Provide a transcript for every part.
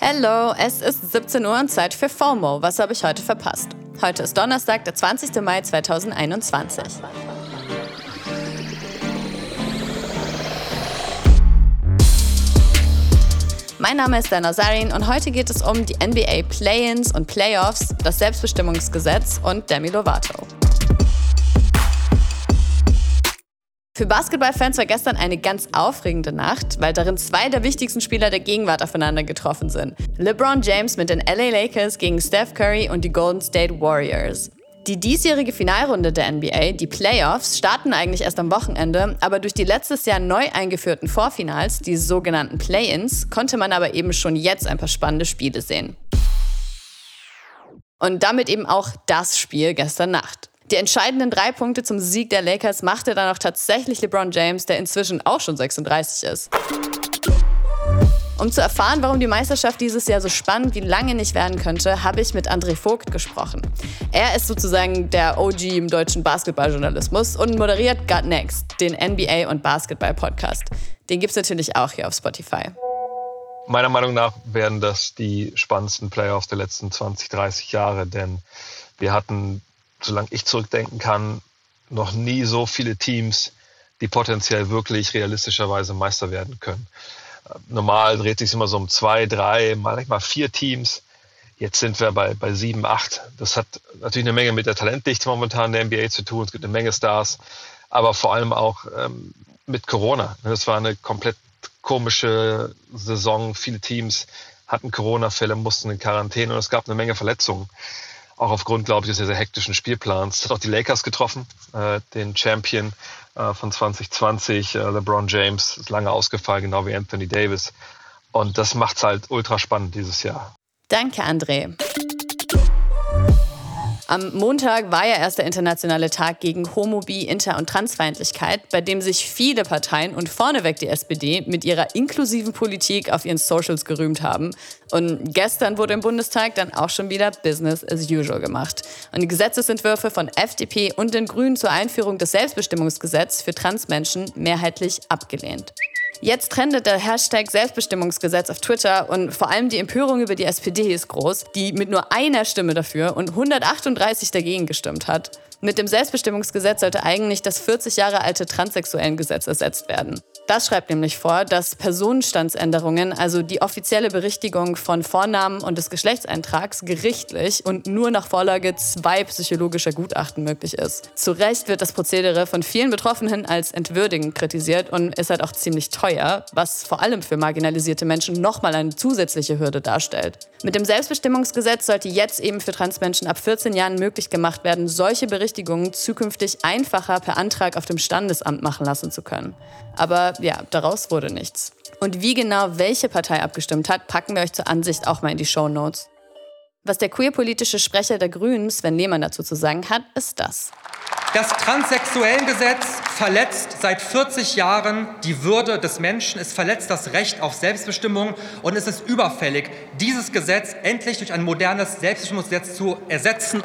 Hallo, es ist 17 Uhr und Zeit für FOMO. Was habe ich heute verpasst? Heute ist Donnerstag, der 20. Mai 2021. Mein Name ist Dana Sarin und heute geht es um die NBA Play-ins und Playoffs, das Selbstbestimmungsgesetz und Demi Lovato. Für Basketballfans war gestern eine ganz aufregende Nacht, weil darin zwei der wichtigsten Spieler der Gegenwart aufeinander getroffen sind. LeBron James mit den LA Lakers gegen Steph Curry und die Golden State Warriors. Die diesjährige Finalrunde der NBA, die Playoffs, starten eigentlich erst am Wochenende, aber durch die letztes Jahr neu eingeführten Vorfinals, die sogenannten Play-ins, konnte man aber eben schon jetzt ein paar spannende Spiele sehen. Und damit eben auch das Spiel gestern Nacht. Die entscheidenden drei Punkte zum Sieg der Lakers machte dann auch tatsächlich LeBron James, der inzwischen auch schon 36 ist. Um zu erfahren, warum die Meisterschaft dieses Jahr so spannend wie lange nicht werden könnte, habe ich mit André Vogt gesprochen. Er ist sozusagen der OG im deutschen Basketballjournalismus und moderiert Gut Next, den NBA- und Basketball-Podcast. Den gibt es natürlich auch hier auf Spotify. Meiner Meinung nach werden das die spannendsten Playoffs der letzten 20, 30 Jahre, denn wir hatten solange ich zurückdenken kann, noch nie so viele Teams, die potenziell wirklich realistischerweise Meister werden können. Normal dreht sich immer so um zwei, drei, manchmal vier Teams. Jetzt sind wir bei, bei sieben, acht. Das hat natürlich eine Menge mit der Talentdichte momentan der NBA zu tun. Es gibt eine Menge Stars, aber vor allem auch ähm, mit Corona. Das war eine komplett komische Saison. Viele Teams hatten Corona-Fälle, mussten in Quarantäne und es gab eine Menge Verletzungen auch aufgrund, glaube ich, des sehr, sehr hektischen Spielplans. Hat auch die Lakers getroffen, äh, den Champion äh, von 2020. Äh, LeBron James ist lange ausgefallen, genau wie Anthony Davis. Und das macht es halt ultra spannend dieses Jahr. Danke, André. Am Montag war ja erst der internationale Tag gegen Homo, Bi, Inter- und Transfeindlichkeit, bei dem sich viele Parteien und vorneweg die SPD mit ihrer inklusiven Politik auf ihren Socials gerühmt haben. Und gestern wurde im Bundestag dann auch schon wieder Business as usual gemacht. Und die Gesetzesentwürfe von FDP und den Grünen zur Einführung des Selbstbestimmungsgesetzes für Transmenschen mehrheitlich abgelehnt. Jetzt trendet der Hashtag Selbstbestimmungsgesetz auf Twitter und vor allem die Empörung über die SPD ist groß, die mit nur einer Stimme dafür und 138 dagegen gestimmt hat. Mit dem Selbstbestimmungsgesetz sollte eigentlich das 40 Jahre alte Transsexuellengesetz ersetzt werden. Das schreibt nämlich vor, dass Personenstandsänderungen, also die offizielle Berichtigung von Vornamen und des Geschlechtseintrags, gerichtlich und nur nach Vorlage zwei psychologischer Gutachten möglich ist. Zu Recht wird das Prozedere von vielen Betroffenen als entwürdigend kritisiert und ist halt auch ziemlich teuer, was vor allem für marginalisierte Menschen nochmal eine zusätzliche Hürde darstellt. Mit dem Selbstbestimmungsgesetz sollte jetzt eben für Transmenschen ab 14 Jahren möglich gemacht werden, solche Berichtigungen zukünftig einfacher per Antrag auf dem Standesamt machen lassen zu können. Aber ja, daraus wurde nichts. Und wie genau welche Partei abgestimmt hat, packen wir euch zur Ansicht auch mal in die Show Notes. Was der queerpolitische Sprecher der Grünen, Sven Lehmann, dazu zu sagen hat, ist das. Das Transsexuellengesetz verletzt seit 40 Jahren die Würde des Menschen, es verletzt das Recht auf Selbstbestimmung und es ist überfällig, dieses Gesetz endlich durch ein modernes Selbstbestimmungsgesetz zu ersetzen.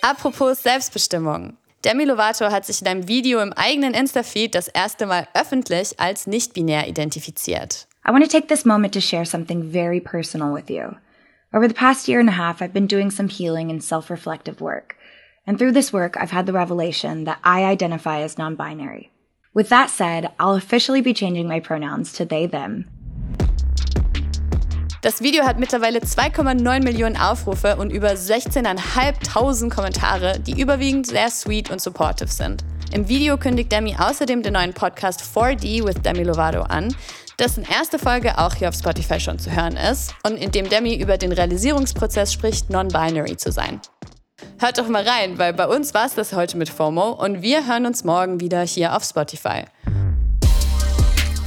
Apropos Selbstbestimmung. Demi Lovato hat sich in einem Video im eigenen Insta-Feed das erste Mal öffentlich als nicht-binär identifiziert. I want to take this moment to share something very personal with you. Over the past year and a half, I've been doing some healing and self-reflective work. And through this work, I've had the revelation that I identify as non-binary. With that said, I'll officially be changing my pronouns to they, them. Das Video hat mittlerweile 2,9 Millionen Aufrufe und über 16.500 Kommentare, die überwiegend sehr sweet und supportive sind. Im Video kündigt Demi außerdem den neuen Podcast 4D with Demi Lovato an, dessen erste Folge auch hier auf Spotify schon zu hören ist und in dem Demi über den Realisierungsprozess spricht, non-binary zu sein. Hört doch mal rein, weil bei uns war es das heute mit FOMO und wir hören uns morgen wieder hier auf Spotify.